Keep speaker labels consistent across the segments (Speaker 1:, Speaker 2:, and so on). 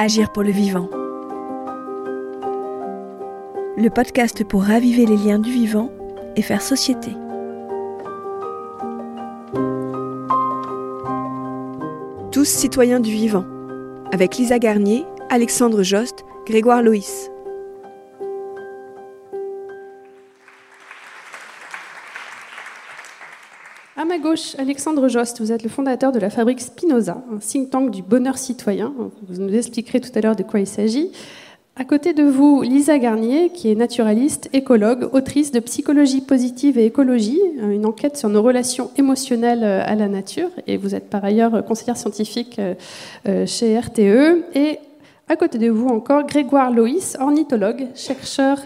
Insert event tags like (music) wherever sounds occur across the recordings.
Speaker 1: Agir pour le vivant. Le podcast pour raviver les liens du vivant et faire société. Tous citoyens du vivant. Avec Lisa Garnier, Alexandre Jost, Grégoire Loïs.
Speaker 2: Alexandre Jost, vous êtes le fondateur de la fabrique Spinoza, un think tank du bonheur citoyen. Vous nous expliquerez tout à l'heure de quoi il s'agit. À côté de vous, Lisa Garnier, qui est naturaliste, écologue, autrice de Psychologie positive et écologie, une enquête sur nos relations émotionnelles à la nature. Et vous êtes par ailleurs conseillère scientifique euh, chez RTE. Et à côté de vous encore, Grégoire Loïs, ornithologue, chercheur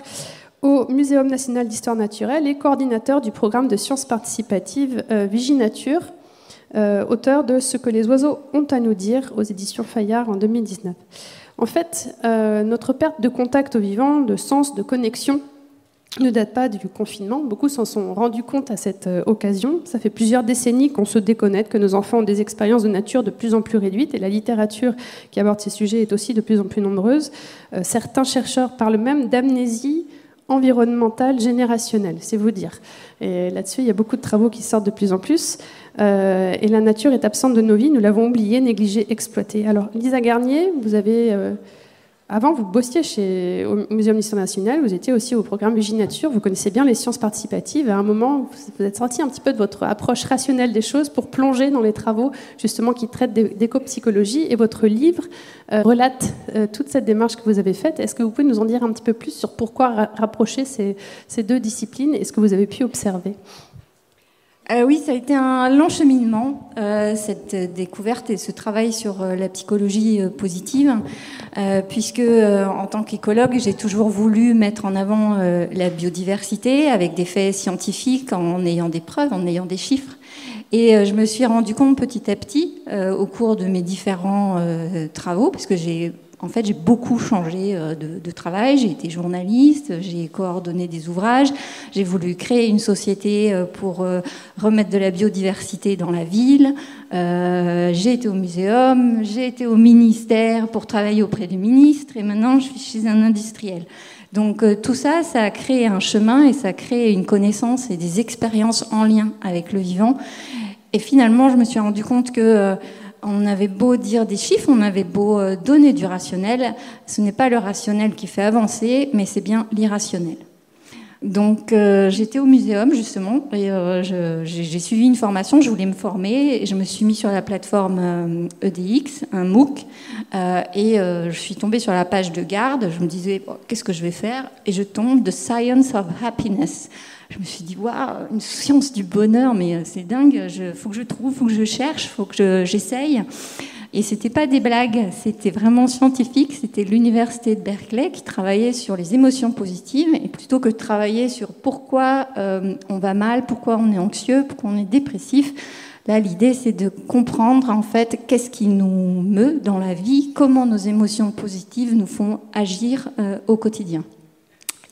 Speaker 2: au Muséum national d'histoire naturelle et coordinateur du programme de sciences participatives euh, Viginature, euh, auteur de Ce que les oiseaux ont à nous dire aux éditions Fayard en 2019. En fait, euh, notre perte de contact au vivant, de sens, de connexion, ne date pas du confinement. Beaucoup s'en sont rendus compte à cette occasion. Ça fait plusieurs décennies qu'on se déconnecte, que nos enfants ont des expériences de nature de plus en plus réduites et la littérature qui aborde ces sujets est aussi de plus en plus nombreuse. certains chercheurs parlent même d'amnésie environnementale générationnelle, c'est vous dire. Et là-dessus, il y a beaucoup de travaux qui sortent de plus en plus. Euh, et la nature est absente de nos vies, nous l'avons oubliée, négligée, exploitée. Alors, Lisa Garnier, vous avez euh, avant, vous bossiez au Muséum d'histoire nationale, vous étiez aussi au programme Nature, vous connaissez bien les sciences participatives. À un moment, vous êtes sorti un petit peu de votre approche rationnelle des choses pour plonger dans les travaux justement qui traitent d'éco-psychologie. Et votre livre euh, relate euh, toute cette démarche que vous avez faite. Est-ce que vous pouvez nous en dire un petit peu plus sur pourquoi rapprocher ces deux disciplines et ce que vous avez pu observer?
Speaker 3: Euh, oui, ça a été un long cheminement, euh, cette découverte et ce travail sur euh, la psychologie positive, puisque en tant qu'écologue, j'ai toujours voulu mettre en avant la biodiversité avec des faits scientifiques, en ayant des preuves, en ayant des chiffres. Et je me suis rendu compte petit à petit, au cours de mes différents travaux, parce que j'ai en fait, j'ai beaucoup changé euh, de, travail. J'ai été journaliste, j'ai coordonné des ouvrages, j'ai voulu créer une société euh, pour euh, remettre de la biodiversité dans la ville. j'ai été au muséum, j'ai été au ministère pour travailler auprès du ministre, et maintenant je suis chez un industriel. Donc tout ça, ça a créé un chemin et ça a créé une connaissance et des expériences en lien avec le vivant. Et finalement, je me suis rendu compte que on avait beau dire des chiffres, on avait beau euh, donner du rationnel, ce n'est pas le rationnel qui fait avancer, mais c'est bien l'irrationnel. Donc euh, j'étais au muséum justement et euh, j'ai suivi une formation, je voulais me former et je me suis mis sur la plateforme EDX, e un MOOC, et je suis tombée sur la page de garde, je me disais qu'est-ce que je vais faire et je tombe de Science of Happiness je me suis dit, waouh, une science du bonheur, mais euh, c'est dingue, il faut que je trouve, faut que je cherche, faut que j'essaye. Et c'était pas des blagues, c'était vraiment scientifique. C'était l'université de Berkeley qui travaillait sur les émotions positives. Et plutôt que de travailler sur pourquoi euh, on va mal, pourquoi on est anxieux, pourquoi on est dépressif, là l'idée c'est de comprendre en fait qu'est-ce qui nous meut dans la vie, comment nos émotions positives nous font agir euh, au quotidien.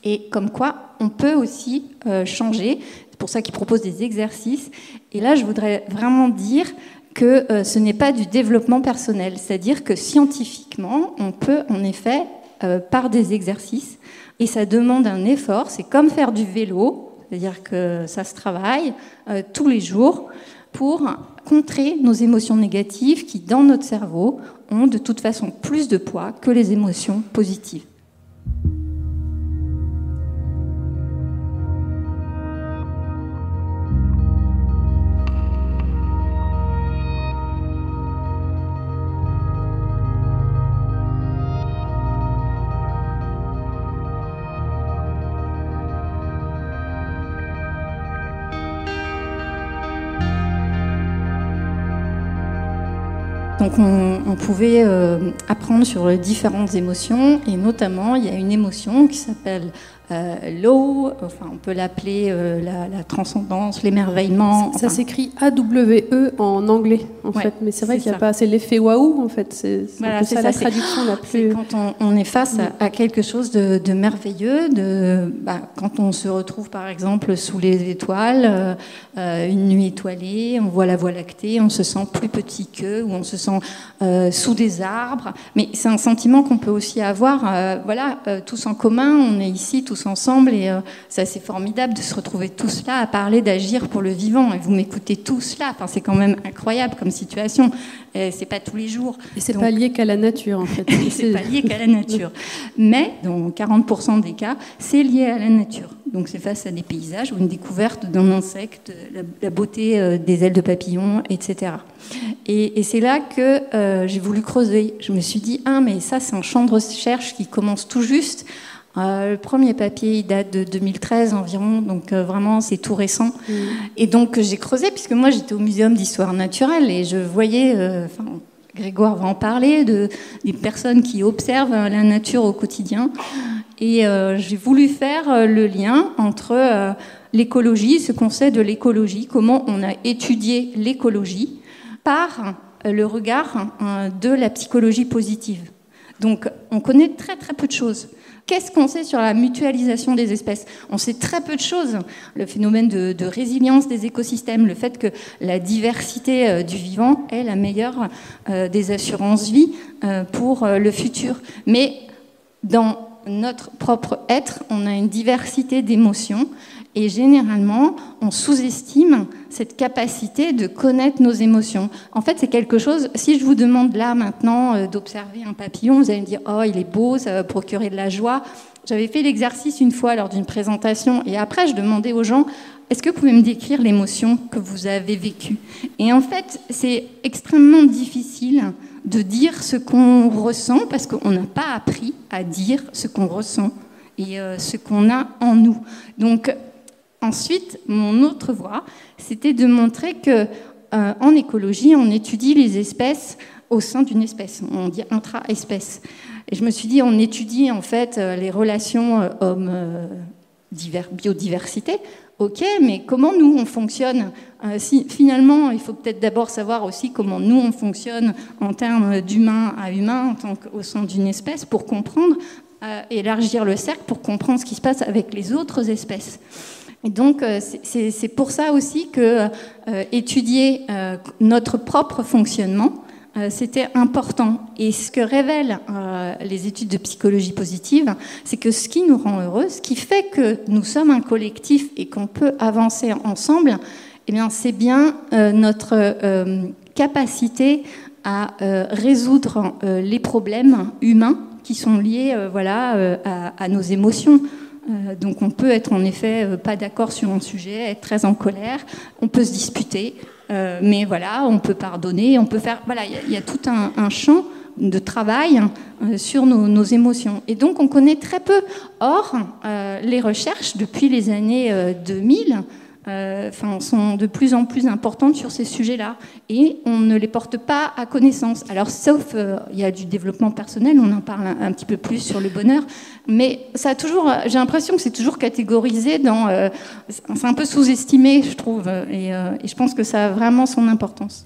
Speaker 3: Et comme quoi, on peut aussi euh, changer. C'est pour ça qu'ils proposent des exercices. Et là, je voudrais vraiment dire que euh, ce n'est pas du développement personnel. C'est-à-dire que scientifiquement, on peut en effet, euh, par des exercices, et ça demande un effort, c'est comme faire du vélo, c'est-à-dire que ça se travaille tous les jours pour contrer nos émotions négatives qui, dans notre cerveau, ont de toute façon plus de poids que les émotions positives. Donc on, pouvait euh, apprendre sur les différentes émotions et notamment il y a une émotion qui s'appelle l'eau, enfin on peut l'appeler la, transcendance, l'émerveillement.
Speaker 2: Ça, s'écrit A-W-E en anglais, en fait, mais c'est vrai qu'il n'y a pas assez l'effet waouh, en fait. C'est ça, la traduction la plus.
Speaker 3: Quand on, est face à, quelque chose de, merveilleux, de, bah, quand on se retrouve par exemple sous les étoiles, une nuit étoilée, on voit la Voie lactée, on se sent plus petit qu'eux, ou on se sent sous des arbres. Mais c'est un sentiment qu'on peut aussi avoir, euh, voilà, euh, tous en commun, on est ici tous ensemble et euh, c'est assez formidable de se retrouver tous là à parler d'agir pour le vivant. Et vous m'écoutez tous là, enfin, c'est quand même incroyable comme situation. C'est pas tous les jours.
Speaker 2: Et c'est pas lié qu'à la nature en fait. (laughs)
Speaker 3: c'est pas lié qu'à la nature. Mais dans 40% des cas, c'est lié à la nature. Donc c'est face à des paysages ou une découverte d'un insecte, la, beauté des ailes de papillon, etc. Et, c'est là que j'ai voulu creuser. Je me suis dit, ah mais ça c'est un champ de recherche qui commence tout juste. Euh, le premier papier, il date de 2013 environ, donc euh, vraiment c'est tout récent. Mm. Et donc j'ai creusé, puisque moi j'étais au Muséum d'histoire naturelle et je voyais, euh, Grégoire va en parler, de, des personnes qui observent la nature au quotidien. Et j'ai voulu faire le lien entre l'écologie, ce qu'on sait de l'écologie, comment on a étudié l'écologie par le regard de la psychologie positive. Donc on connaît très très peu de choses. Qu'est-ce qu'on sait sur la mutualisation des espèces? On sait très peu de choses. Le phénomène de, résilience des écosystèmes, le fait que la diversité euh, du vivant est la meilleure euh, des assurances-vie euh, pour le futur. Mais dans notre propre être, on a une diversité d'émotions et généralement, on sous-estime cette capacité de connaître nos émotions. En fait, c'est quelque chose, si je vous demande là maintenant euh, d'observer un papillon, vous allez me dire, oh, il est beau, ça va procurer de la joie. J'avais fait l'exercice une fois lors d'une présentation et après, je demandais aux gens, est-ce que vous pouvez me décrire l'émotion que vous avez vécue? Et en fait, c'est extrêmement difficile de dire ce qu'on ressent parce qu'on n'a pas appris à dire ce qu'on ressent et euh, ce qu'on a en nous. Donc, Ensuite, mon autre voie, c'était de montrer que euh, en écologie, on étudie les espèces au sein d'une espèce. On dit intra-espèce. Et je me suis dit, on étudie en fait euh, les relations homme-biodiversité. Ok, mais comment nous on fonctionne si, Finalement, il faut peut-être d'abord savoir aussi comment nous on fonctionne en termes d'humain à humain, en tant qu'au sein d'une espèce, pour comprendre, élargir le cercle, pour comprendre ce qui se passe avec les autres espèces. Et donc, euh, c'est pour ça aussi que euh, étudier euh, notre propre fonctionnement, c'était important. Et ce que révèlent les études de psychologie positive, c'est que ce qui nous rend heureux, ce qui fait que nous sommes un collectif et qu'on peut avancer ensemble, eh bien, c'est bien notre capacité à résoudre les problèmes humains qui sont liés voilà, à nos émotions. Euh, donc on peut être en effet euh, pas d'accord sur un sujet, être très en colère, on peut se disputer, euh, mais voilà, on peut pardonner, on peut faire. Voilà, il y, a tout un, champ de travail sur nos, émotions. Et donc on connaît très peu. Or, les recherches depuis les années 2000 euh, enfin, sont de plus en plus importantes sur ces sujets-là et on ne les porte pas à connaissance. Alors, sauf euh, il y a du développement personnel, on en parle un, petit peu plus sur le bonheur, mais ça a toujours, j'ai l'impression que c'est toujours catégorisé dans, euh, c'est un peu sous-estimé, je trouve, et je pense que ça a vraiment son importance.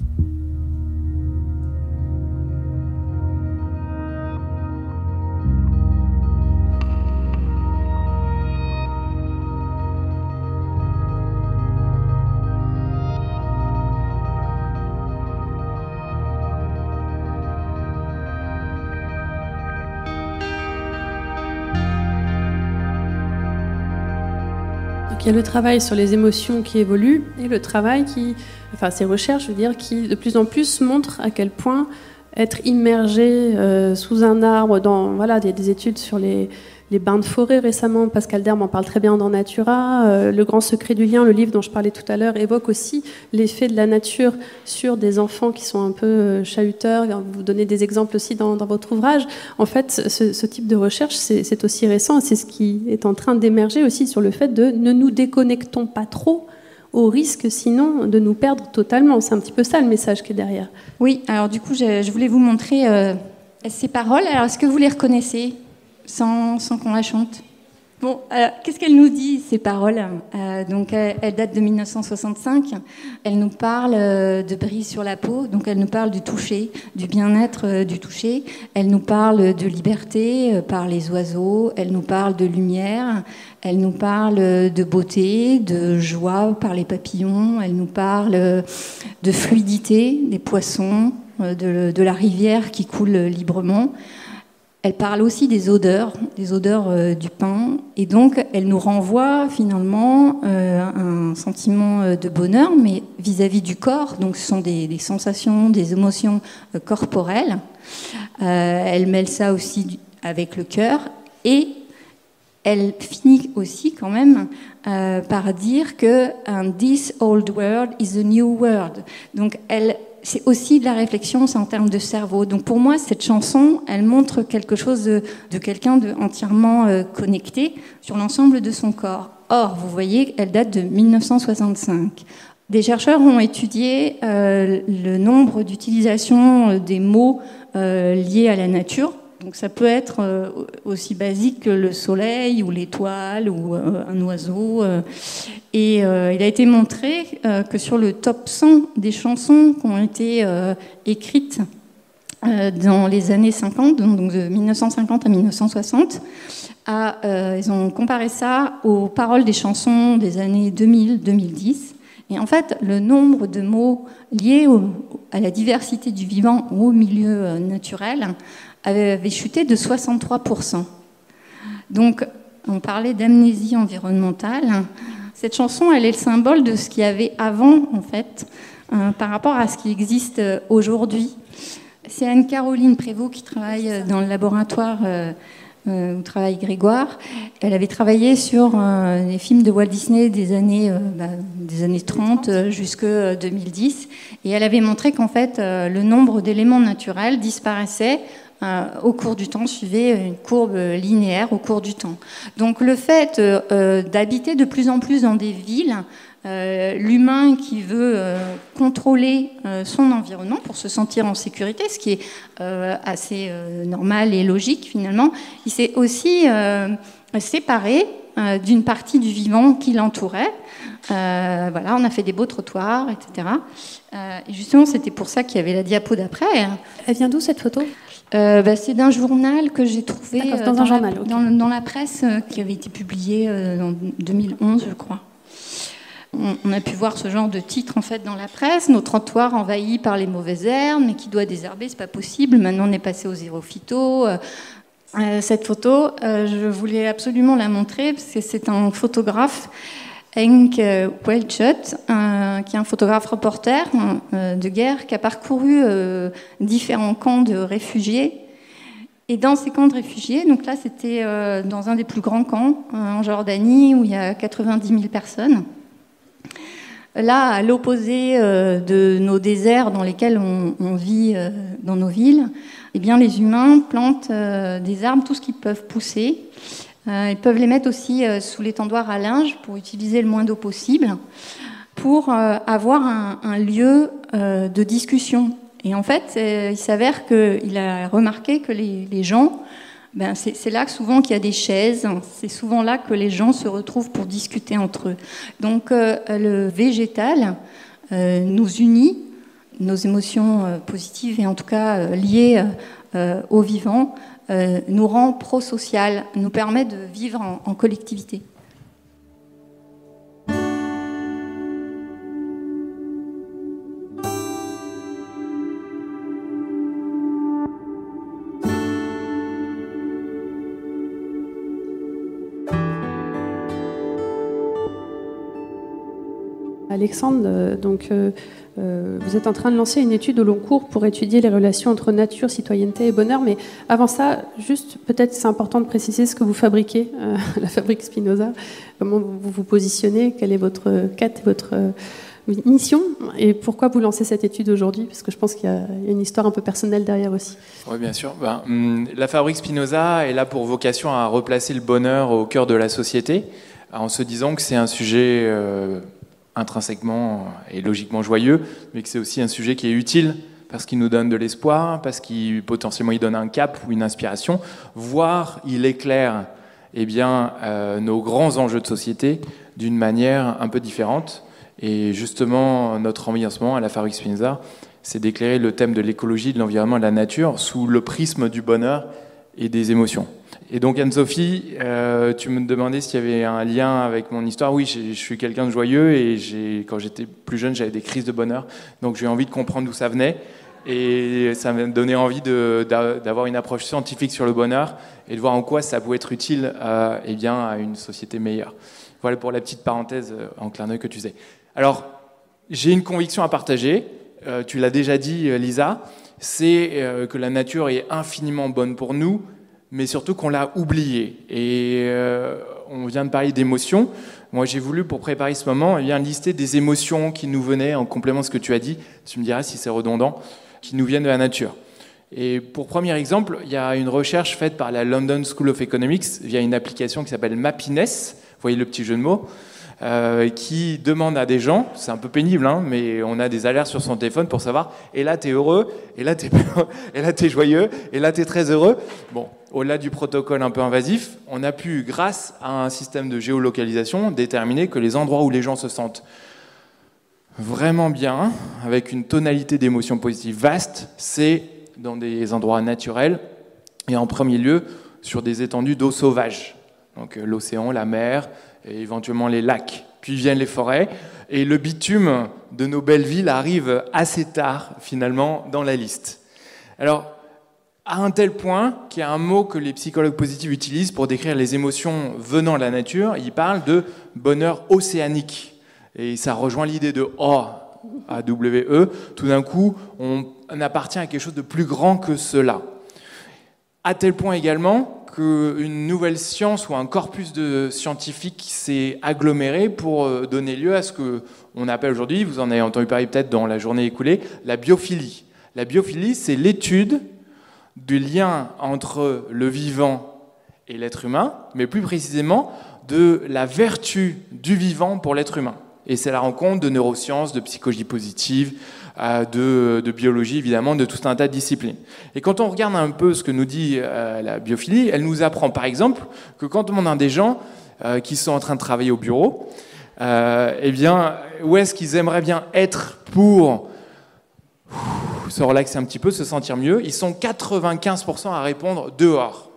Speaker 2: Il y a le travail sur les émotions qui évoluent et le travail qui, enfin ces recherches, je veux dire, qui de plus en plus montrent à quel point être immergé euh, sous un arbre, dans voilà, il y a des études sur les, les bains de forêt récemment. Pascal Derme en parle très bien dans Natura. Euh, le grand secret du lien, le livre dont je parlais tout à l'heure, évoque aussi l'effet de la nature sur des enfants qui sont un peu euh, chahuteurs. Vous donnez des exemples aussi dans, votre ouvrage. En fait, ce, type de recherche, c'est aussi récent. C'est ce qui est en train d'émerger aussi sur le fait de ne nous déconnectons pas trop au risque sinon de nous perdre totalement. C'est un petit peu ça le message qui est derrière.
Speaker 3: Oui, alors du coup, je, voulais vous montrer euh, ces paroles. Alors, est-ce que vous les reconnaissez? Sans, qu'on la chante Bon, qu'est-ce qu'elle nous dit, ces paroles? Euh, Donc, elle, date de 1965. Elle nous parle euh, de brise sur la peau. Donc, elle nous parle du toucher, du bien-être euh, du toucher. Elle nous parle de liberté par les oiseaux. Elle nous parle de lumière. Elle nous parle de beauté, de joie par les papillons. Elle nous parle de fluidité des poissons, de la rivière qui coule librement. Elle parle aussi des odeurs, des odeurs euh, du pain, et donc elle nous renvoie finalement euh, un sentiment euh, de bonheur, mais vis-à-vis du corps. Donc ce sont des, sensations, des émotions corporelles. elle mêle ça aussi avec le cœur, et elle finit aussi quand même par dire que this old world is a new world. Donc elle c'est aussi de la réflexion, c'est en termes de cerveau. Donc pour moi, cette chanson, elle montre quelque chose de, quelqu'un de entièrement euh, connecté sur l'ensemble de son corps. Or, vous voyez, elle date de 1965. Des chercheurs ont étudié euh, le nombre d'utilisations euh, des mots liés à la nature donc ça peut être euh, aussi basique que le soleil ou l'étoile ou euh, un oiseau. Euh. Et il a été montré que sur le top 100 des chansons qui ont été écrites dans les années 50, donc de 1950 à 1960, ils ont comparé ça aux paroles des chansons des années 2000-2010. Et en fait, le nombre de mots liés à la diversité du vivant ou au milieu naturel avait chuté de 63%. Donc, on parlait d'amnésie environnementale. Cette chanson, elle est le symbole de ce qu'il y avait avant, en fait, euh, par rapport à ce qui existe euh, aujourd'hui. C'est Anne-Caroline Prévost qui travaille euh, dans le laboratoire où travaille Grégoire. Elle avait travaillé sur les films de Walt Disney des années, bah, des années 30 jusqu'en 2010. Et elle avait montré qu'en fait, le nombre d'éléments naturels disparaissait euh, au cours du temps suivait une courbe linéaire au cours du temps. Donc le fait euh, d'habiter de plus en plus dans des villes, euh, l'humain qui veut contrôler son environnement pour se sentir en sécurité, ce qui est assez normal et logique finalement, il s'est aussi séparé d'une partie du vivant qui l'entourait. voilà, on a fait des beaux trottoirs, etc. et justement, c'était pour ça qu'il y avait la diapo d'après.
Speaker 2: Elle vient d'où cette photo?
Speaker 3: Euh, bah, c'est d'un journal que j'ai trouvé
Speaker 2: dans, euh, un journal,
Speaker 3: la, dans, la presse euh, qui avait été publié en 2011, je crois. On, a pu voir ce genre de titre en fait dans la presse. Nos trottoirs envahis par les mauvaises herbes, mais qui doit désherber, c'est pas possible. Maintenant, on est passé au zéro phyto. cette photo, je voulais absolument la montrer parce que c'est un photographe Henk Welchut, qui est un photographe reporter euh, de guerre, qui a parcouru euh, différents camps de réfugiés. Et dans ces camps de réfugiés, donc là c'était euh, dans un des plus grands camps en Jordanie où il y a 90 000 personnes. Là, à l'opposé de nos déserts dans lesquels on, vit dans nos villes, eh bien, les humains plantent des arbres, tout ce qu'ils peuvent pousser. Euh, ils peuvent les mettre aussi euh, sous l'étendoir à linge pour utiliser le moins d'eau possible, pour euh, avoir un, lieu de discussion. Et en fait, il s'avère qu'il a remarqué que les, gens, ben c'est là souvent qu'il y a des chaises, c'est souvent là que les gens se retrouvent pour discuter entre eux. Donc le végétal nous unit, nos émotions positives et en tout cas liées au vivant, euh, nous rend pro-social, nous permet de vivre en, collectivité.
Speaker 2: Alexandre, donc euh, euh, vous êtes en train de lancer une étude au long cours pour étudier les relations entre nature, citoyenneté et bonheur. Mais avant ça, juste peut-être c'est important de préciser ce que vous fabriquez, euh, (laughs) la fabrique Spinoza, comment vous vous positionnez, quelle est votre quête, votre euh, mission et pourquoi vous lancez cette étude aujourd'hui Parce que je pense qu'il y, a une histoire un peu personnelle derrière aussi.
Speaker 4: Oui, bien sûr. Ben, hum, la fabrique Spinoza est là pour vocation à replacer le bonheur au cœur de la société, en se disant que c'est un sujet intrinsèquement et logiquement joyeux, mais que c'est aussi un sujet qui est utile parce qu'il nous donne de l'espoir, parce qu'il potentiellement il donne un cap ou une inspiration, voire il éclaire eh bien, euh, nos grands enjeux de société d'une manière un peu différente. Et justement, notre envie en ce moment à la Fabrique Spinoza, c'est d'éclairer le thème de l'écologie, de l'environnement de la nature sous le prisme du bonheur et des émotions. Et donc Anne-Sophie, euh, tu me demandais s'il y avait un lien avec mon histoire. Oui, je suis quelqu'un de joyeux et quand j'étais plus jeune, j'avais des crises de bonheur. Donc j'ai envie de comprendre d'où ça venait. Et ça m'a donné envie d'avoir une approche scientifique sur le bonheur et de voir en quoi ça pouvait être utile à, eh une société meilleure. Voilà pour la petite parenthèse euh, en clin d'œil que tu sais. Alors, j'ai une conviction à partager. Euh, tu l'as déjà dit, Lisa. C'est que la nature est infiniment bonne pour nous, mais surtout qu'on l'a oublié. Et euh, on vient de parler d'émotions. Moi, j'ai voulu, pour préparer ce moment, eh lister des émotions qui nous venaient, en complément de ce que tu as dit, tu me diras si c'est redondant, qui nous viennent de la nature. Et pour premier exemple, il y a une recherche faite par la London School of Economics via une application qui s'appelle Mappiness, vous voyez le petit jeu de mots, euh, qui demande à des gens, c'est un peu pénible, hein, mais on a des alertes sur son téléphone pour savoir, et là tu es heureux, et là tu es, es joyeux, et là tu es très heureux. Bon, au-delà du protocole un peu invasif, on a pu, grâce à un système de géolocalisation, déterminer que les endroits où les gens se sentent vraiment bien, avec une tonalité d'émotions positives vaste, c'est dans des endroits naturels, et en premier lieu sur des étendues d'eau sauvage. Donc euh, l'océan, la mer, et éventuellement les lacs. Puis viennent les forêts, et le bitume de nos belles villes arrive assez tard, finalement, dans la liste. Alors, à un tel point qu'il y a un mot que les psychologues positifs utilisent pour décrire les émotions venant de la nature, ils parlent de bonheur océanique. Et ça rejoint l'idée de O, A-W-E. Tout d'un coup, on appartient à quelque chose de plus grand que cela. À tel point également qu'une nouvelle science ou un corpus de scientifiques s'est aggloméré pour euh, donner lieu à ce qu'on appelle aujourd'hui, vous en avez entendu parler peut-être dans la journée écoulée, la biophilie. La biophilie, c'est l'étude du lien entre le vivant et l'être humain, mais plus précisément de la vertu du vivant pour l'être humain. Et c'est la rencontre de neurosciences, de psychologie positive, de, biologie, évidemment, de tout un tas de disciplines. Et quand on regarde un peu ce que nous dit euh, la biophilie, elle nous apprend par exemple que quand on a des gens euh, qui sont en train de travailler au bureau, euh, eh bien, où est-ce qu'ils aimeraient bien être pour se relaxer un petit peu, se sentir mieux Ils sont 95% à répondre dehors.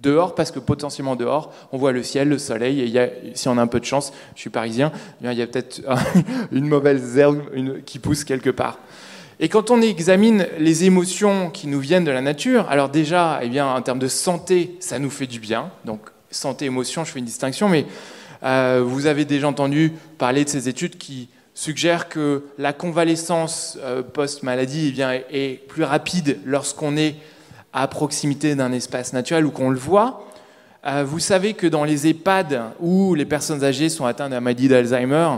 Speaker 4: Dehors, parce que potentiellement dehors, on voit le ciel, le soleil, et si on a un peu de chance, je suis parisien, eh il y a peut-être (laughs) une mauvaise herbe qui pousse quelque part. Et quand on examine les émotions qui nous viennent de la nature, alors déjà, eh bien, en termes de santé, ça nous fait du bien. Donc, santé-émotion, je fais une distinction, mais euh, vous avez déjà entendu parler de ces études qui suggèrent que la convalescence euh, post-maladie eh bien, est plus rapide lorsqu'on est à proximité d'un espace naturel ou qu'on le voit. Euh, vous savez que dans les EHPAD où les personnes âgées sont atteintes d'un d'Alzheimer,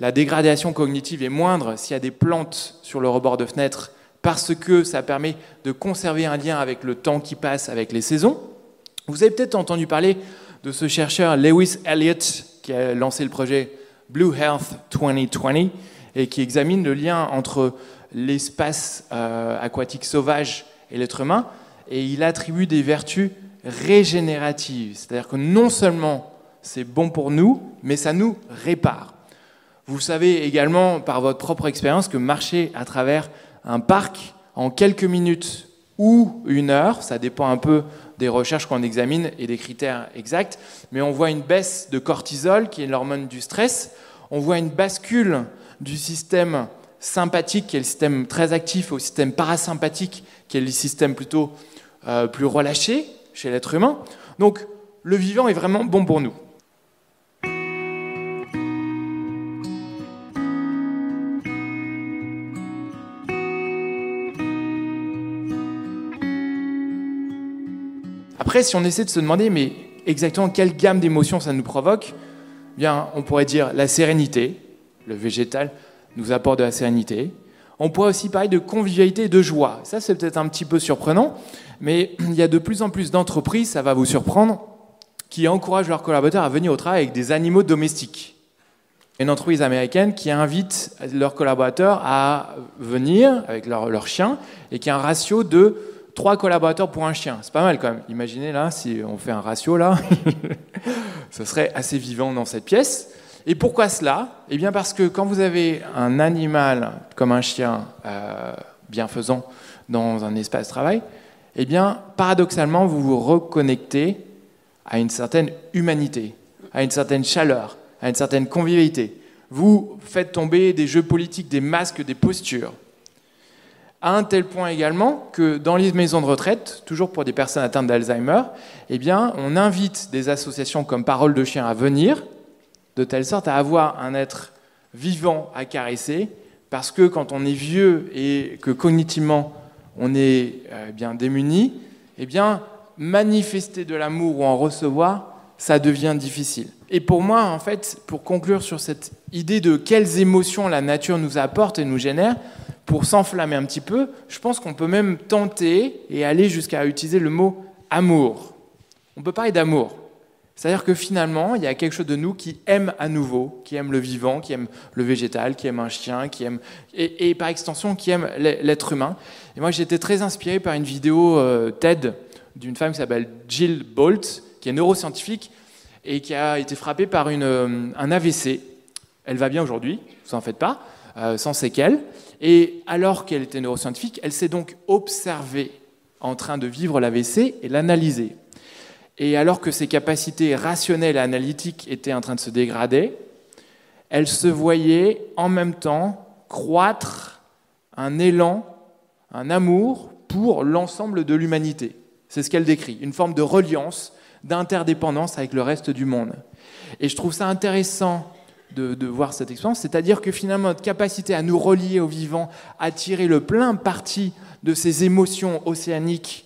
Speaker 4: la dégradation cognitive est moindre s'il y a des plantes sur le rebord de fenêtre parce que ça permet de conserver un lien avec le temps qui passe, avec les saisons. Vous avez peut-être entendu parler de ce chercheur Lewis Elliott qui a lancé le projet Blue Health 2020 et qui examine le lien entre l'espace euh, aquatique sauvage et l'être humain et il attribue des vertus régénératives. C'est-à-dire que non seulement c'est bon pour nous, mais ça nous répare. Vous savez également par votre propre expérience que marcher à travers un parc en quelques minutes ou une heure, ça dépend un peu des recherches qu'on examine et des critères exacts, mais on voit une baisse de cortisol, qui est l'hormone du stress, on voit une bascule du système sympathique, qui est le système très actif, au système parasympathique, qui est le système plutôt euh, plus relâché chez l'être humain. Donc le vivant est vraiment bon pour nous. Après, si on essaie de se demander, mais exactement quelle gamme d'émotions ça nous provoque, eh bien, on pourrait dire la sérénité, le végétal nous apporte de la sérénité. On pourrait aussi parler de convivialité et de joie. Ça, c'est peut-être un petit peu surprenant, mais (clears throat) il y a de plus en plus d'entreprises, ça va vous surprendre, qui encouragent leurs collaborateurs à venir au travail avec des animaux domestiques. Une entreprise américaine qui invite leurs collaborateurs à venir avec leur, leur chien et qui a un ratio de trois collaborateurs pour un chien. C'est pas mal quand même. Imaginez là, si on fait un ratio là, (laughs) ce serait assez vivant dans cette pièce. Et pourquoi cela Eh bien parce que quand vous avez un animal comme un chien euh, bienfaisant dans un espace de travail, eh bien paradoxalement vous vous reconnectez à une certaine humanité, à une certaine chaleur, à une certaine convivialité. Vous faites tomber des jeux politiques, des masques, des postures. À un tel point également que dans les maisons de retraite, toujours pour des personnes atteintes d'Alzheimer, eh bien, on invite des associations comme Parole de Chien à venir, de telle sorte à avoir un être vivant à caresser, parce que quand on est vieux et que cognitivement on est euh, bien démuni, eh bien, manifester de l'amour ou en recevoir, ça devient difficile. Et pour moi, en fait, pour conclure sur cette idée de quelles émotions la nature nous apporte et nous génère, pour s'enflammer un petit peu, je pense qu'on peut même tenter et aller jusqu'à utiliser le mot amour. On peut parler d'amour. C'est-à-dire que finalement, il y a quelque chose de nous qui aime à nouveau, qui aime le vivant, qui aime le végétal, qui aime un chien, qui aime et, par extension qui aime l'être humain. Et moi, j'étais très inspiré par une vidéo euh, TED d'une femme qui s'appelle Jill Bolt, qui est neuroscientifique et qui a été frappée par une, euh, un AVC. Elle va bien aujourd'hui, vous en faites pas, euh, sans séquelles. Et alors qu'elle était neuroscientifique, elle s'est donc observée en train de vivre l'AVC et l'analyser. Et alors que ses capacités rationnelles et analytiques étaient en train de se dégrader, elle se voyait en même temps croître un élan, un amour pour l'ensemble de l'humanité. C'est ce qu'elle décrit, une forme de reliance, d'interdépendance avec le reste du monde. Et je trouve ça intéressant de, voir cette expérience, c'est-à-dire que finalement notre capacité à nous relier au vivant, à tirer le plein parti de ces émotions océaniques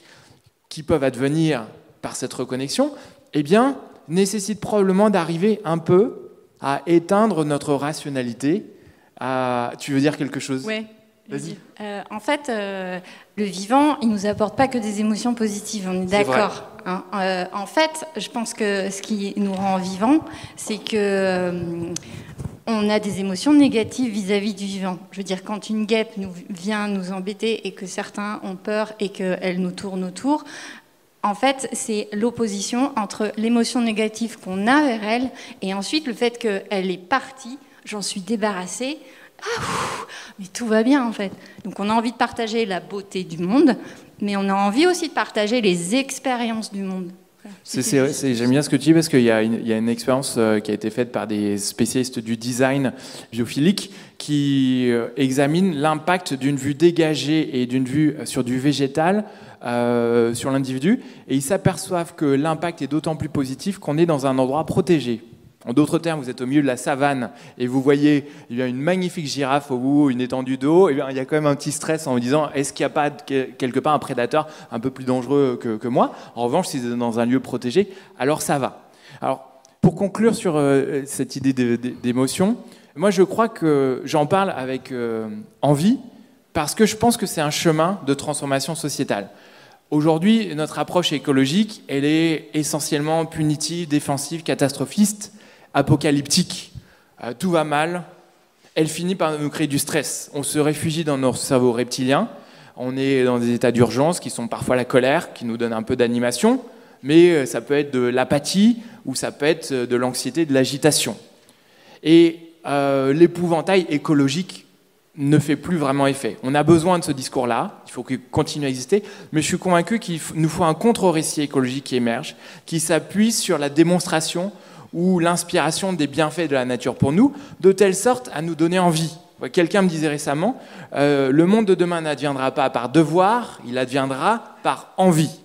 Speaker 4: qui peuvent advenir par cette reconnexion, eh bien, nécessite probablement d'arriver un peu à éteindre notre rationalité. À... Tu veux dire quelque chose?
Speaker 3: Oui. Vas-y. Euh, en fait, euh, le vivant, il nous apporte pas que des émotions positives, on est d'accord. Hein. Euh, en fait, je pense que ce qui nous rend vivants, c'est que on a des émotions négatives vis-à-vis du vivant. Je veux dire, quand une guêpe nous vient nous embêter et que certains ont peur et qu'elle nous tourne autour, en fait, c'est l'opposition entre l'émotion négative qu'on a vers elle et ensuite le fait qu'elle est partie, j'en suis débarrassée, ah, mais tout va bien en fait. Donc on a envie de partager la beauté du monde, mais on a envie aussi de partager les expériences du monde.
Speaker 4: J'aime bien ce que tu dis parce qu'il y, a une expérience euh, qui a été faite par des spécialistes du design biophilique qui euh, examinent l'impact d'une vue dégagée et d'une vue euh, sur du végétal sur l'individu. Et ils s'aperçoivent que l'impact est d'autant plus positif qu'on est dans un endroit protégé. En d'autres termes, vous êtes au milieu de la savane et vous voyez il y a une magnifique girafe au bout, une étendue d'eau, il y a quand même un petit stress en vous disant est-ce qu'il n'y a pas quelque part un prédateur un peu plus dangereux que, moi? En revanche, si vous êtes dans un lieu protégé, alors ça va. Alors, pour conclure sur euh, cette idée d'émotion, moi je crois que j'en parle avec euh, envie parce que je pense que c'est un chemin de transformation sociétale. Aujourd'hui, notre approche écologique, elle est essentiellement punitive, défensive, catastrophiste apocalyptique. Euh, tout va mal. Elle finit par nous créer du stress. On se réfugie dans notre cerveau reptilien. On est dans des états d'urgence qui sont parfois la colère, qui nous donne un peu d'animation, mais euh, ça peut être de l'apathie ou ça peut être de l'anxiété, de l'agitation. Et euh, l'épouvantail écologique ne fait plus vraiment effet. On a besoin de ce discours-là, il faut qu'il continue à exister, mais je suis convaincu qu'il nous faut un contre-récit écologique qui émerge, qui s'appuie sur la démonstration ou l'inspiration des bienfaits de la nature pour nous, de telle sorte à nous donner envie. Quelqu'un me disait récemment, euh, le monde de demain n'adviendra pas par devoir, il adviendra par envie.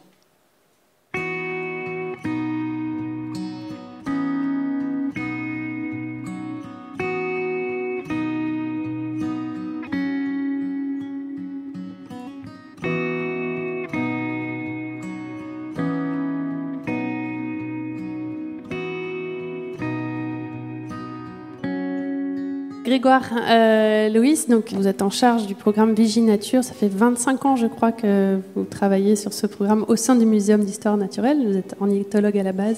Speaker 2: Grégoire euh, Loïs, vous êtes en charge du programme Vigie Nature. Ça fait 25 ans, je crois, que vous travaillez sur ce programme au sein du Muséum d'histoire naturelle. Vous êtes ornithologue à la base.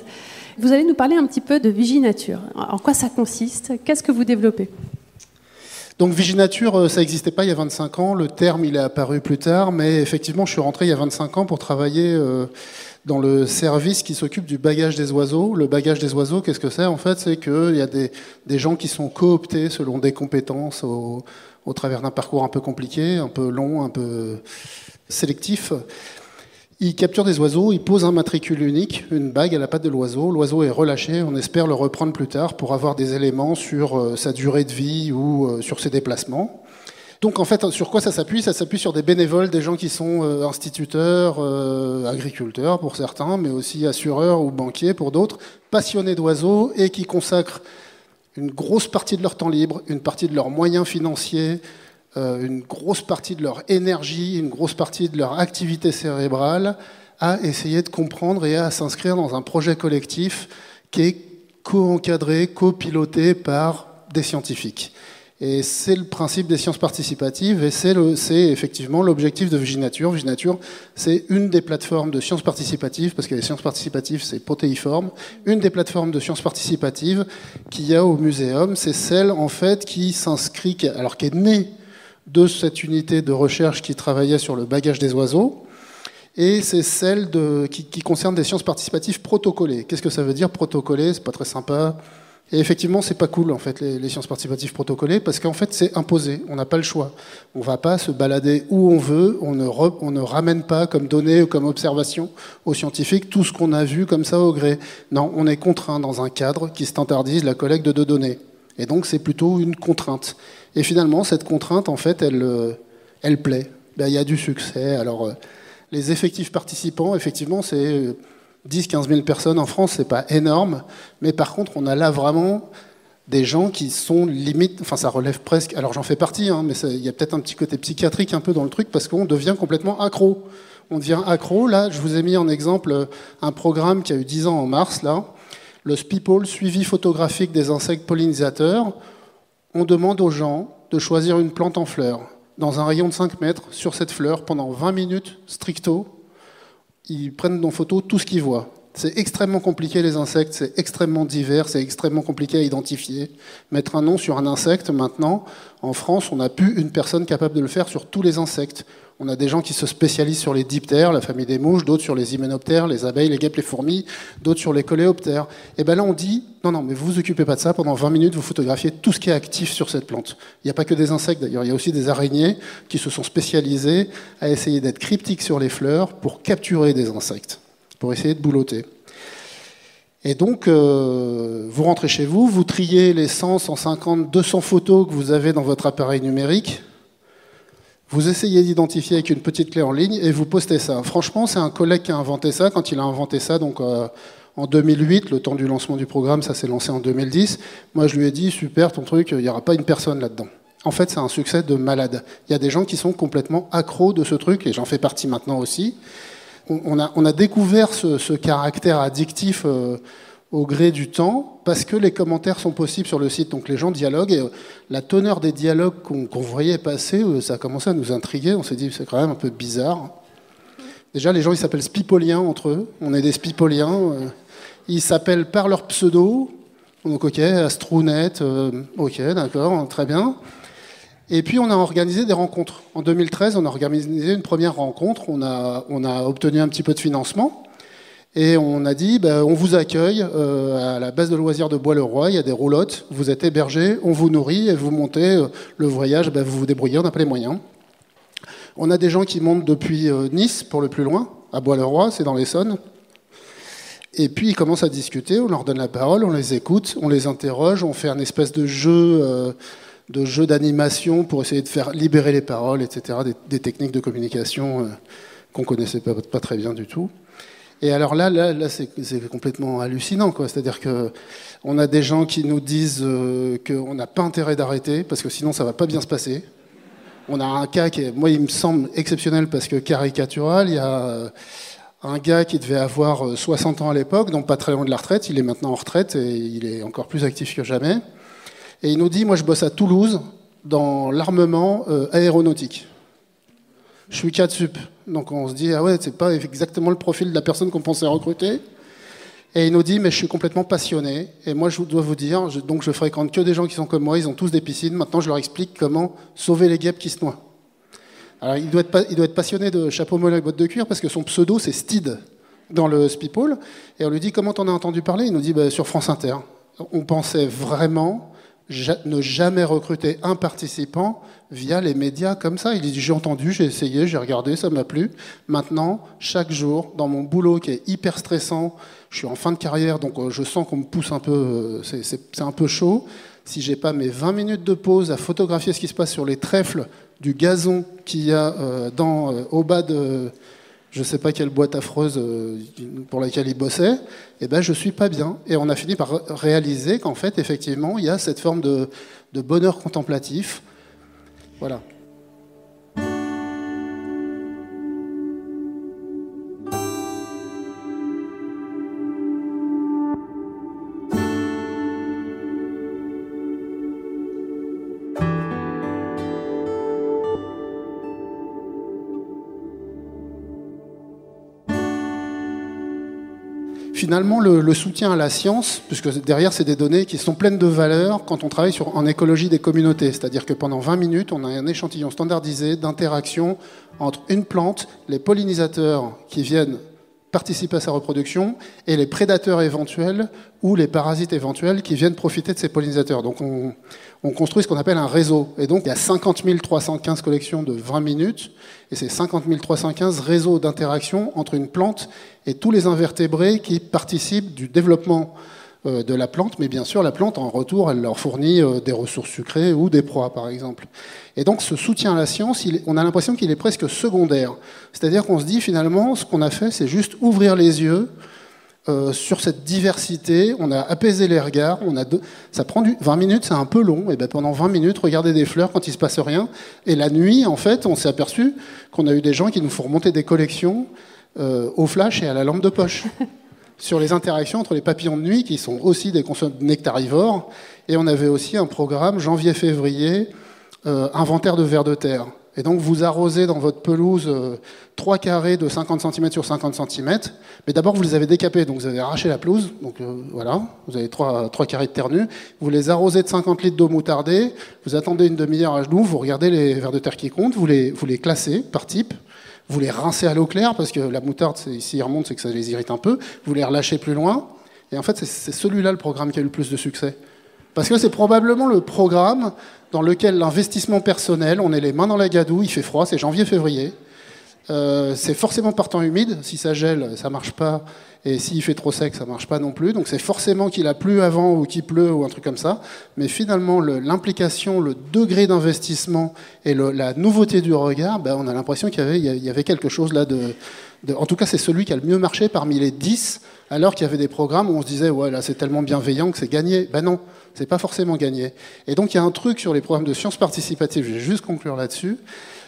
Speaker 2: Vous allez nous parler un petit peu de Vigie Nature. En quoi ça consiste? Qu'est-ce que vous développez?
Speaker 5: Donc Viginature, euh, ça n'existait pas il y a 25 ans. Le terme, il est apparu plus tard, mais effectivement, je suis rentré il y a 25 ans pour travailler euh, dans le service qui s'occupe du bagage des oiseaux. Le bagage des oiseaux, qu'est-ce que c'est En fait, c'est qu'il y a des, gens qui sont cooptés selon des compétences au, au travers d'un parcours un peu compliqué, un peu long, un peu sélectif. Ils capturent des oiseaux, ils posent un matricule unique, une bague à la patte de l'oiseau. L'oiseau est relâché, on espère le reprendre plus tard pour avoir des éléments sur euh, sa durée de vie ou euh, sur ses déplacements. Donc en fait, sur quoi ça s'appuie? Ça s'appuie sur des bénévoles, des gens qui sont euh, instituteurs, agriculteurs pour certains, mais aussi assureurs ou banquiers pour d'autres, passionnés d'oiseaux et qui consacrent une grosse partie de leur temps libre, une partie de leurs moyens financiers, euh, une grosse partie de leur énergie, une grosse partie de leur activité cérébrale à essayer de comprendre et à s'inscrire dans un projet collectif qui est co-encadré, co-piloté par des scientifiques. Et c'est le principe des sciences participatives et c'est effectivement l'objectif de Viginature. Viginature, c'est une des plateformes de sciences participatives, parce que les sciences participatives, c'est protéiforme. Une des plateformes de sciences participatives qu'il y a au muséum, c'est celle en fait qui s'inscrit, alors qui est née de cette unité de recherche qui travaillait sur le bagage des oiseaux. Et c'est celle de, qui, concerne des sciences participatives protocolées. Qu'est-ce que ça veut dire protocolé C'est pas très sympa. Et effectivement, c'est pas cool en fait les, sciences participatives protocolées parce qu'en fait c'est imposé. On n'a pas le choix. On va pas se balader où on veut. On ne, ramène pas comme données ou comme observation aux scientifiques tout ce qu'on a vu comme ça au gré. Non, on est contraint dans un cadre qui standardise la collecte de données. Et donc c'est plutôt une contrainte. Et finalement, cette contrainte, en fait, elle, euh, elle plaît. Ben, il y a du succès. Alors, euh, les effectifs participants, effectivement, c'est 10-15 000 personnes en France, c'est pas énorme. Mais par contre, on a là vraiment des gens qui sont limite, enfin ça relève presque, alors j'en fais partie, hein, mais il y a peut-être un petit côté psychiatrique un peu dans le truc parce qu'on devient complètement accro. On devient accro. Là, je vous ai mis en exemple un programme qui a eu 10 ans en mars, là, le SPIPOL, suivi photographique des insectes pollinisateurs on demande aux gens de choisir une plante en fleurs dans un rayon de 5 mètres sur cette fleur pendant 20 minutes stricto. Ils prennent en photo tout ce qu'ils voient. C'est extrêmement compliqué les insectes, c'est extrêmement divers, c'est extrêmement compliqué à identifier. Mettre un nom sur un insecte maintenant, en France, on n'a plus une personne capable de le faire sur tous les insectes. On a des gens qui se spécialisent sur les diptères, la famille des mouches, d'autres sur les hyménoptères, les abeilles, les guêpes, les fourmis, d'autres sur les coléoptères. Et bien là, on dit non, non, mais vous vous occupez pas de ça. Pendant 20 minutes, vous photographiez tout ce qui est actif sur cette plante. Il n'y a pas que des insectes d'ailleurs, il y a aussi des araignées qui se sont spécialisées à essayer d'être cryptiques sur les fleurs pour capturer des insectes, pour essayer de boulotter. Et donc, euh, vous rentrez chez vous, vous triez les 100, 150, 200 photos que vous avez dans votre appareil numérique, vous essayez d'identifier avec une petite clé en ligne et vous postez ça. Franchement, c'est un collègue qui a inventé ça. Quand il a inventé ça, donc euh, en 2008, le temps du lancement du programme, ça s'est lancé en 2010. Moi, je lui ai dit super, ton truc, il n'y aura pas une personne là-dedans. En fait, c'est un succès de malade. Il y a des gens qui sont complètement accros de ce truc, et j'en fais partie maintenant aussi. On, a, on a, découvert ce, caractère addictif. Euh, au gré du temps, parce que les commentaires sont possibles sur le site, donc les gens dialoguent, et euh, la teneur des dialogues qu'on voyait passer, euh, ça a commencé à nous intriguer, on s'est dit c'est quand même un peu bizarre. Déjà, les gens, ils s'appellent Spipoliens entre eux, on est des Spipoliens, euh, ils s'appellent par leur pseudo, donc ok, Astrounet, ok, d'accord, très bien. Et puis on a organisé des rencontres. En 2013, on a organisé une première rencontre, on a, on a obtenu un petit peu de financement, et on a dit, ben, on vous accueille euh, à la base de loisirs de Bois-le-Roi, il y a des roulottes, vous êtes hébergés, on vous nourrit et vous montez euh, le voyage, ben, vous vous débrouillez, on n'a pas les moyens. On a des gens qui montent depuis euh, Nice, pour le plus loin, à Bois-le-Roi, c'est dans l'Essonne. Et puis ils commencent à discuter, on leur donne la parole, on les écoute, on les interroge, on fait un espèce de jeu, de d'animation pour essayer de faire libérer les paroles, etc., des, techniques de communication qu'on connaissait pas très bien du tout. Et alors là, là, là c'est complètement hallucinant. C'est-à-dire qu'on a des gens qui nous disent euh, qu'on n'a pas intérêt d'arrêter, parce que sinon ça va pas bien se passer. On a un cas qui, est, moi, il me semble exceptionnel parce que caricatural. Il y a euh, un gars qui devait avoir 60 euh, ans à l'époque, donc pas très loin de la retraite. Il est maintenant en retraite et il est encore plus actif que jamais. Et il nous dit, moi je bosse à Toulouse dans l'armement aéronautique. Je suis 4 sup. Donc on se dit, ah ouais, c'est pas exactement le profil de la personne qu'on pensait recruter. Et il nous dit, mais je suis complètement passionné. Et moi, je dois vous dire, donc je fréquente que des gens qui sont comme moi, ils ont tous des piscines. Maintenant, je leur explique comment sauver les guêpes qui se noient. Alors, il doit être, passionné de chapeau mollet et bottes de cuir parce que son pseudo, c'est Steed dans le Spipole. Et on lui dit, comment t'en as entendu parler? Il nous dit, bah, sur France Inter. On pensait vraiment ne jamais recruter un participant via les médias comme ça. Il dit j'ai entendu, j'ai essayé, j'ai regardé, ça m'a plu. Maintenant, chaque jour, dans mon boulot qui est hyper stressant, je suis en fin de carrière, donc euh, je sens qu'on me pousse un peu, euh, c'est un peu chaud. Si j'ai pas mes 20 minutes de pause à photographier ce qui se passe sur les trèfles du gazon qu'il y a euh, dans, au bas de, je ne sais pas quelle boîte affreuse pour laquelle il bossait, eh ben, je suis pas bien. Et on a fini par réaliser qu'en fait, effectivement, il y a cette forme de, de bonheur contemplatif. Voilà. Finalement le, soutien à la science, puisque derrière c'est des données qui sont pleines de valeur quand on travaille sur, en écologie des communautés. C'est-à-dire que pendant 20 minutes, on a un échantillon standardisé d'interaction entre une plante, les pollinisateurs qui viennent participer à sa reproduction et les prédateurs éventuels ou les parasites éventuels qui viennent profiter de ces pollinisateurs. Donc on, on construit ce qu'on appelle un réseau. Et donc il y a 50 315 collections de 20 minutes et c'est 50 315 réseaux d'interaction entre une plante et tous les invertébrés qui participent du développement de la plante, mais bien sûr, la plante, en retour, elle leur fournit euh, des ressources sucrées ou des proies, par exemple. Et donc, ce soutien à la science, on a l'impression qu'il est presque secondaire. C'est-à-dire qu'on se dit, finalement, ce qu'on a fait, c'est juste ouvrir les yeux euh, sur cette diversité. On a apaisé les regards. Ça prend du... 20 minutes, c'est un peu long. Et ben pendant 20 minutes, regarder des fleurs quand il se passe rien. Et la nuit, en fait, on s'est aperçu qu'on a eu des gens qui nous font remonter des collections au flash et à la lampe de poche. (laughs) sur les interactions entre les papillons de nuit, qui sont aussi des nectarivores, et on avait aussi un programme janvier-février, euh, inventaire de vers de terre. Et donc vous arrosez dans votre pelouse euh, trois carrés de 50 cm sur 50 cm, mais d'abord vous les avez décapés, donc vous avez arraché la pelouse, donc euh, voilà, vous avez trois, trois carrés de terre nue, vous les arrosez de 50 litres d'eau moutardée, vous attendez une demi-heure à genoux, vous regardez les vers de terre qui comptent, vous les, vous les classez par type, vous les rincez à l'eau claire, parce que la moutarde, s'il remonte, c'est que ça les irrite un peu. Vous les relâchez plus loin. Et en fait, c'est celui-là le programme qui a eu le plus de succès. Parce que c'est probablement le programme dans lequel l'investissement personnel, on est les mains dans la gadoue, il fait froid, c'est janvier-février. Euh, c'est forcément par temps humide. Si ça gèle, ça marche pas. Et s'il fait trop sec, ça marche pas non plus. Donc c'est forcément qu'il a plu avant ou qu'il pleut ou un truc comme ça. Mais finalement, l'implication, le, degré d'investissement et la nouveauté du regard, ben, on a l'impression qu'il y, avait, quelque chose là de... en tout cas, c'est celui qui a le mieux marché parmi les 10, alors qu'il y avait des programmes où on se disait, ouais, là c'est tellement bienveillant que c'est gagné. Ben non, c'est pas forcément gagné. Et donc il y a un truc sur les programmes de sciences participatives, je vais juste conclure là-dessus.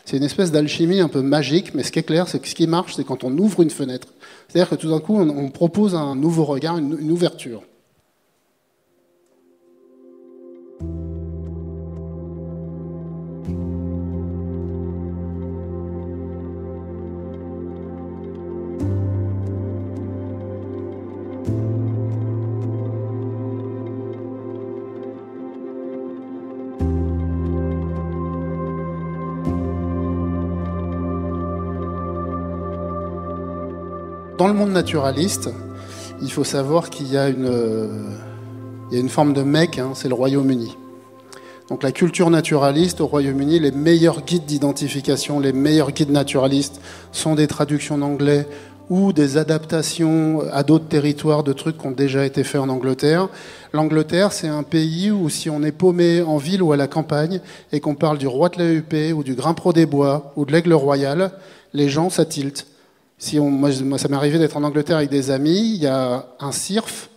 Speaker 5: C'est une espèce d'alchimie un peu magique, mais ce qui est clair, c'est que ce qui marche, c'est quand on ouvre une fenêtre. C'est-à-dire que tout d'un coup, on, propose un nouveau regard, une ouverture. Dans le monde naturaliste, il faut savoir qu'il y a une, forme de mec, hein, c'est le Royaume-Uni. Donc la culture naturaliste au Royaume-Uni, les meilleurs guides d'identification, les meilleurs guides naturalistes sont des traductions d'anglais ou des adaptations à d'autres territoires de trucs qui ont déjà été faits en Angleterre. L'Angleterre, c'est un pays où si on est paumé en ville ou à la campagne et qu'on parle du roi de la ou du grimpro des bois ou de l'aigle royal, les gens, ça tilte. Si moi, ça m'est arrivé d'être en Angleterre avec des amis, il y a un CIRF,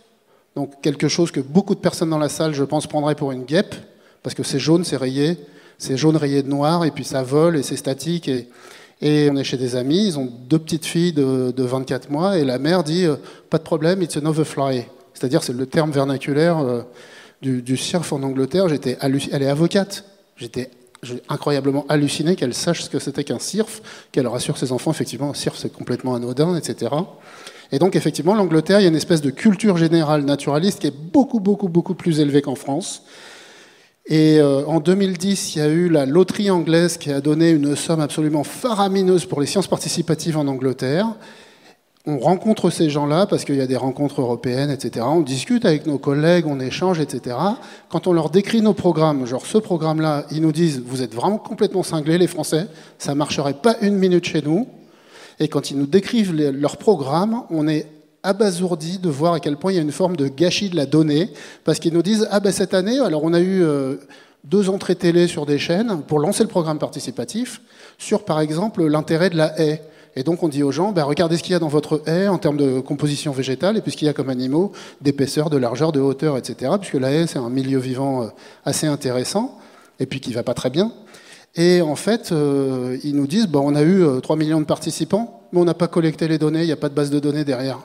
Speaker 5: donc quelque chose que beaucoup de personnes dans la salle, je pense, prendraient pour une guêpe, parce que c'est jaune, c'est rayé, c'est jaune rayé de noir, et puis ça vole et c'est statique. Et, on est chez des amis, ils ont deux petites filles de, de 24 mois, et la mère dit euh, Pas de problème, it's an overfly. C'est-à-dire, c'est le terme vernaculaire euh, du, du en Angleterre. J'étais elle est avocate. J'étais j'ai incroyablement halluciné qu'elle sache ce que c'était qu'un CIRF, qu'elle rassure ses enfants, effectivement, un CIRF c'est complètement anodin, etc. Et donc, effectivement, l'Angleterre, il y a une espèce de culture générale naturaliste qui est beaucoup, beaucoup, beaucoup plus élevée qu'en France. Et euh, en 2010, il y a eu la loterie anglaise qui a donné une somme absolument faramineuse pour les sciences participatives en Angleterre. On rencontre ces gens-là parce qu'il y a des rencontres européennes, etc. On discute avec nos collègues, on échange, etc. Quand on leur décrit nos programmes, genre ce programme-là, ils nous disent Vous êtes vraiment complètement cinglés, les Français, ça ne marcherait pas une minute chez nous. Et quand ils nous décrivent leur programme, on est abasourdi de voir à quel point il y a une forme de gâchis de la donnée, parce qu'ils nous disent, ah ben cette année, alors on a eu euh, deux entrées télé sur des chaînes pour lancer le programme participatif, sur par exemple l'intérêt de la haie. Et donc on dit aux gens, ben, regardez ce qu'il y a dans votre haie en termes de composition végétale, et puis ce qu'il y a comme animaux, d'épaisseur, de largeur, de hauteur, etc. Puisque la haie, c'est un milieu vivant euh, assez intéressant, et puis qui va pas très bien. Et en fait, euh, ils nous disent, ben, on a eu 3 millions de participants, mais on n'a pas collecté les données, il n'y a pas de base de données derrière.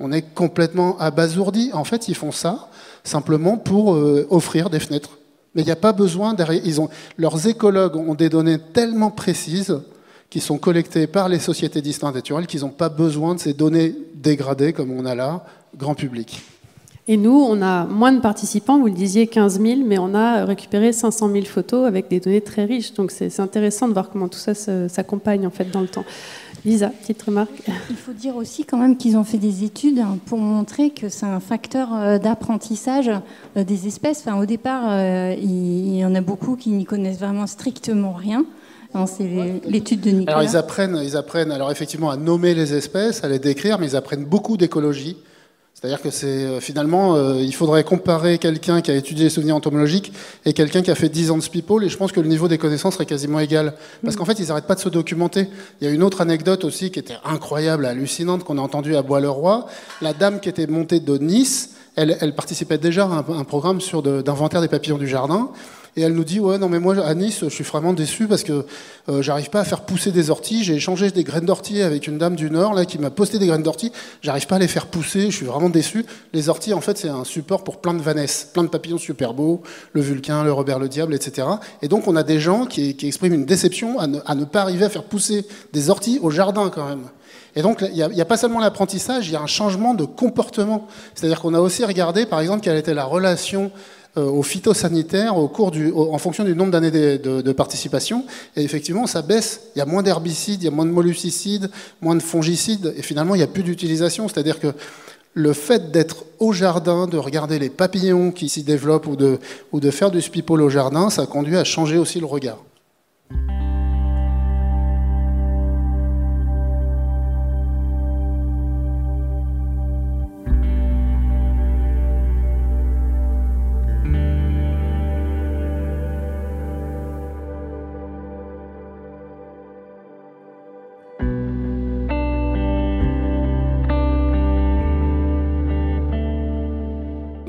Speaker 5: On est complètement abasourdi. En fait, ils font ça simplement pour euh, offrir des fenêtres. Mais il n'y a pas besoin derrière. Ils ont, leurs écologues ont des données tellement précises qui sont collectées par les sociétés distinctes naturelles qu'ils n'ont pas besoin de ces données dégradées comme on a là, grand public.
Speaker 2: Et nous, on a moins de participants, vous le disiez 15 000, mais on a récupéré 500 000 photos avec des données très riches. Donc c'est intéressant de voir comment tout ça s'accompagne en fait dans le temps. Lisa, petite remarque.
Speaker 3: Il faut dire aussi quand même qu'ils ont fait des études pour montrer que c'est un facteur euh, d'apprentissage euh, des espèces. Enfin, au départ, euh, il y en a beaucoup qui n'y connaissent vraiment strictement rien. C'est l'étude de Nicolas.
Speaker 5: Alors ils apprennent, ils apprennent alors effectivement à nommer les espèces, à les décrire, mais ils apprennent beaucoup d'écologie. C'est-à-dire que c'est euh, finalement, euh, il faudrait comparer quelqu'un qui a étudié les souvenirs entomologiques et quelqu'un qui a fait 10 ans de Spipole, et je pense que le niveau des connaissances serait quasiment égal. Parce qu'en fait, ils n'arrêtent pas de se documenter. Il y a une autre anecdote aussi qui était incroyable, hallucinante, qu'on a entendue à Bois-le-Roi. La dame qui était montée de Nice, elle, elle participait déjà à un, un programme sur d'inventaire des papillons du jardin. Et elle nous dit ouais non mais moi à Nice je suis vraiment déçu parce que euh, j'arrive pas à faire pousser des orties. J'ai échangé des graines d'ortie avec une dame du Nord là qui m'a posté des graines d'ortie. J'arrive pas à les faire pousser. Je suis vraiment déçu. Les orties en fait c'est un support pour plein de vanesses, plein de papillons super beaux, le vulcain, le Robert le diable, etc. Et donc on a des gens qui, expriment une déception à ne, pas arriver à faire pousser des orties au jardin quand même. Et donc, il n'y a, pas seulement l'apprentissage, il y a un changement de comportement. C'est-à-dire qu'on a aussi regardé, par exemple, quelle était la relation au phytosanitaire au cours du, en fonction du nombre d'années de, participation. Et effectivement, ça baisse. Il y a moins d'herbicides, il y a moins de molluscicides, moins de fongicides. Et finalement, il n'y a plus d'utilisation. C'est-à-dire que le fait d'être au jardin, de regarder les papillons qui s'y développent ou de, ou de faire du spipole au jardin, ça conduit à changer aussi le regard.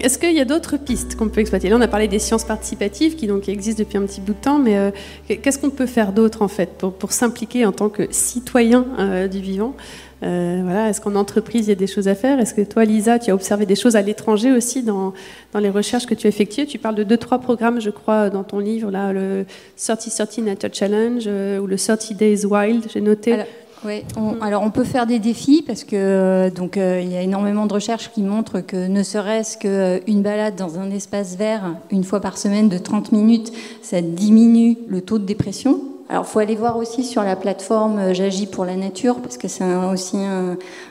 Speaker 2: Est-ce qu'il y a d'autres pistes qu'on peut exploiter Là, on a parlé des sciences participatives qui donc existent depuis un petit bout de temps, mais euh, qu'est-ce qu'on peut faire d'autre en fait pour, s'impliquer en tant que citoyen euh, du vivant? Euh, voilà, Est-ce qu'en entreprise, il y a des choses à faire? Est-ce que toi, Lisa, tu as observé des choses à l'étranger aussi dans, dans, les recherches que tu as effectuées? Tu parles de deux, trois programmes, je crois, dans ton livre, là, le 30-30 Nature Challenge ou le 30 Days Wild, j'ai noté.
Speaker 3: Oui, alors on peut faire des défis parce que euh, donc euh, il y a énormément de recherches qui montrent que ne serait-ce qu'une balade dans un espace vert une fois par semaine de 30 minutes, ça diminue le taux de dépression. Alors, faut aller voir aussi sur la plateforme euh, J'agis pour la nature, parce que c'est aussi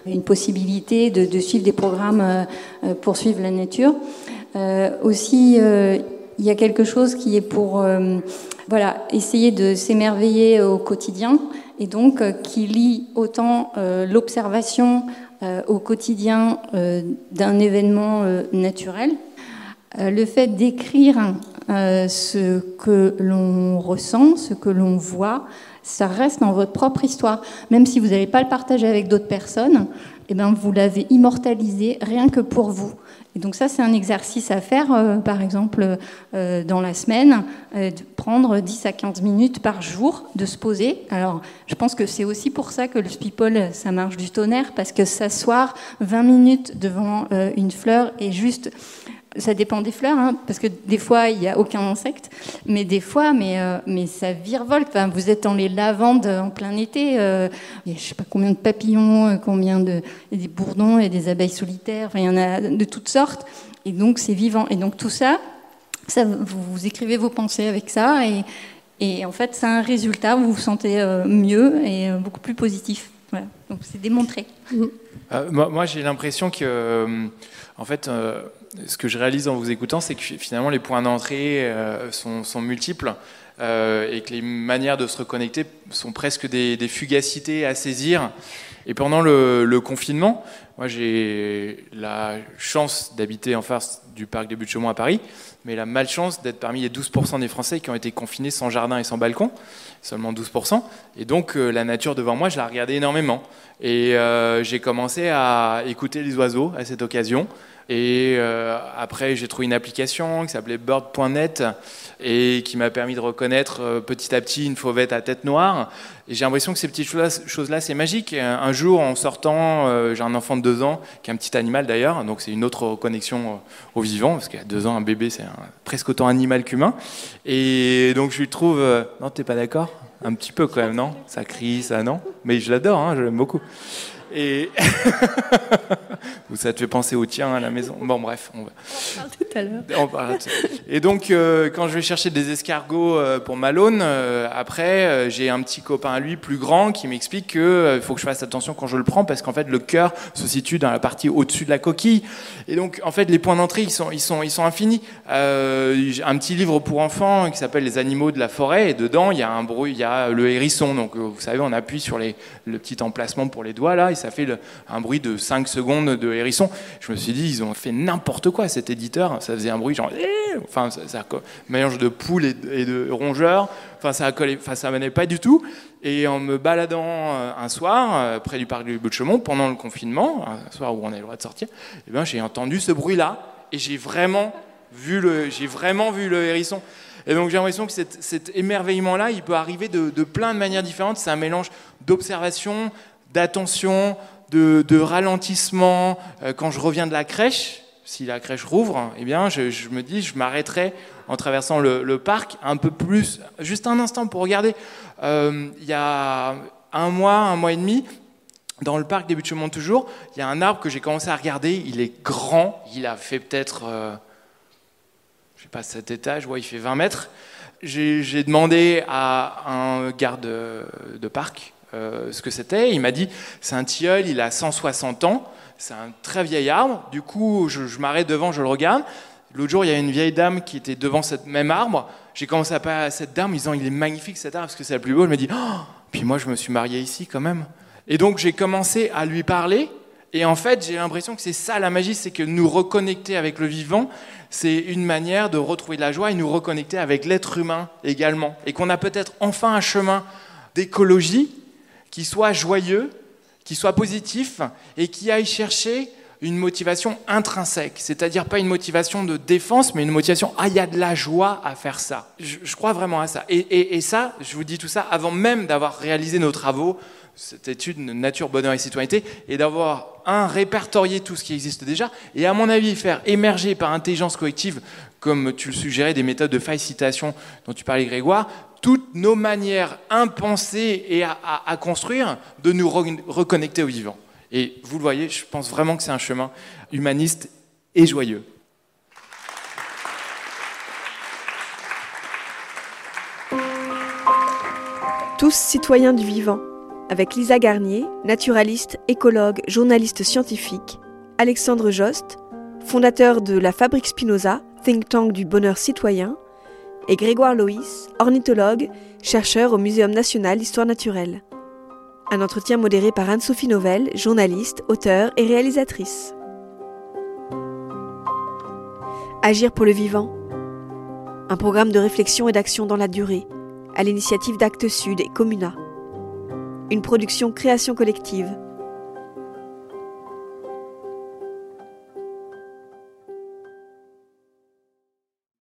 Speaker 3: une possibilité de, suivre des programmes pour suivre la nature. aussi, il y a quelque chose qui est pour voilà, essayer de s'émerveiller au quotidien et donc euh, qui lie autant euh, l'observation euh, au quotidien d'un événement naturel, le fait d'écrire ce que l'on ressent, ce que l'on voit, ça reste dans votre propre histoire. Même si vous n'allez pas le partager avec d'autres personnes, eh ben, vous l'avez immortalisé rien que pour vous. Et donc ça, c'est un exercice à faire, euh, par exemple, euh, dans la semaine, euh, de prendre 10 à 15 minutes par jour, de se poser. Alors, je pense que c'est aussi pour ça que le Spipol, ça marche du tonnerre, parce que s'asseoir 20 minutes devant une fleur et juste ça dépend des fleurs, hein, parce que des fois, il n'y a aucun insecte, mais des fois, mais, euh, mais ça virevolte. Enfin, vous êtes dans les lavandes en plein été, euh, il y a je ne sais pas combien de papillons, euh, combien de, il y a des bourdons, a des abeilles solitaires, il y en a de toutes sortes. Et donc, c'est vivant. Et donc, tout ça, vous, écrivez vos pensées avec ça. Et, et en fait, c'est un résultat, vous vous sentez mieux et beaucoup plus positif. Voilà. Donc, c'est démontré.
Speaker 4: Moi, j'ai l'impression que, en fait, euh, ce que je réalise en vous écoutant, c'est que finalement les points d'entrée euh, sont, multiples euh, et que les manières de se reconnecter sont presque des fugacités à saisir. Et pendant le, confinement, moi j'ai la chance d'habiter en face du parc des Buttes-Chaumont à Paris, mais la malchance d'être parmi les 12% des Français qui ont été confinés sans jardin et sans balcon, seulement 12%. Et donc euh, la nature devant moi, je la regardais énormément. Et euh, j'ai commencé à écouter les oiseaux à cette occasion. Et euh, après, j'ai trouvé une application qui s'appelait bird.net et qui m'a permis de reconnaître euh, petit à petit une fauvette à tête noire. Et j'ai l'impression que ces petites choses-là, c'est magique. Un jour, en sortant, euh, j'ai un enfant de deux ans, qui est un petit animal d'ailleurs, donc c'est une autre connexion euh, au vivant, parce qu'à deux ans, un bébé, c'est presque autant animal qu'humain. Et donc, je lui trouve... non, t'es pas d'accord? Un petit peu quand même, non? Ça crie, ça, non? Mais je l'adore, hein, je l'aime beaucoup. Et (laughs) ça te fait penser au tien à la maison. Bon, bref, on va.
Speaker 2: Tout à l'heure.
Speaker 4: On. Et donc, euh, quand je vais chercher des escargots euh, pour Malone, euh, après, euh, j'ai un petit copain à lui, plus grand, qui m'explique qu'il faut que je fasse attention quand je le prends, parce qu'en fait, le cœur se situe dans la partie au-dessus de la coquille. Et donc, en fait, les points d'entrée, ils sont, ils sont, ils sont infinis. J'ai un petit livre pour enfants qui s'appelle Les animaux de la forêt, et dedans, il y a un bruit, il y a le hérisson. Donc, vous savez, on appuie sur les, le petit emplacement pour les doigts, là, ça fait un bruit de 5 secondes de hérisson. Je me suis dit, ils ont fait n'importe quoi, cet éditeur. Ça faisait un bruit genre, Eh enfin, ça, ça mélange de poules et de, rongeurs. Enfin, ça collé, enfin, ça venait pas du tout. Et en me baladant euh, un soir euh, près du parc du Bout-de-Chaumont pendant le confinement, un soir où on a le droit de sortir, eh ben, j'ai entendu ce bruit-là et j'ai vraiment vu le, vraiment vu le hérisson. Et donc j'ai l'impression que cet, cet émerveillement-là, il peut arriver de, de plein de manières différentes. C'est un mélange d'observation, d'attention, de, ralentissement. Euh, quand je reviens de la crèche, si la crèche rouvre, eh bien, je, me dis, je m'arrêterai en traversant le, parc un peu plus, juste un instant pour regarder. Euh, Il y a un mois, un mois et demi, dans le parc des Buttes-Chaumont toujours, il y a un arbre que j'ai commencé à regarder. Il est grand, il a fait peut-être, euh, je sais pas, cet étage, ouais, il fait 20 mètres. J'ai demandé à un garde de parc euh, ce que c'était. Il m'a dit c'est un tilleul, il a 160 ans, c'est un très vieil arbre. Du coup, je, m'arrête devant, je le regarde. L'autre jour, il y a une vieille dame qui était devant ce même arbre. J'ai commencé à parler à cette dame disant il est magnifique cet arbre parce que c'est le plus beau. Elle me dit oh puis moi, je me suis marié ici quand même. Et donc, j'ai commencé à lui parler. Et en fait, j'ai l'impression que c'est ça la magie, c'est que nous reconnecter avec le vivant, c'est une manière de retrouver de la joie et nous reconnecter avec l'être humain également. Et qu'on a peut-être enfin un chemin d'écologie qui soit joyeux, qui soit positif et qui aille chercher une motivation intrinsèque, c'est-à-dire pas une motivation de défense, mais une motivation ah il y a de la joie à faire ça. Je, crois vraiment à ça. Et ça, je vous dis tout ça avant même d'avoir réalisé nos travaux, cette étude nature, bonheur et citoyenneté, et d'avoir un répertorié tout ce qui existe déjà, et à mon avis faire émerger par intelligence collective, comme tu le suggérais, des méthodes de facilitation dont tu parlais Grégoire, toutes nos manières impensées et à, construire de nous re- reconnecter au vivant. Et vous le voyez, je pense vraiment que c'est un chemin humaniste et joyeux.
Speaker 1: Tous citoyens du vivant, avec Lisa Garnier, naturaliste, écologue, journaliste scientifique, Alexandre Jost, fondateur de la Fabrique Spinoza, think tank du bonheur citoyen, et Grégoire Loïs, ornithologue, chercheur au Muséum national d'histoire naturelle. Un entretien modéré par Anne-Sophie Novelle, journaliste, auteure et réalisatrice. Agir pour le vivant. Un programme de réflexion et d'action dans la durée, à l'initiative d'Actes Sud et Comuna. Une production création collective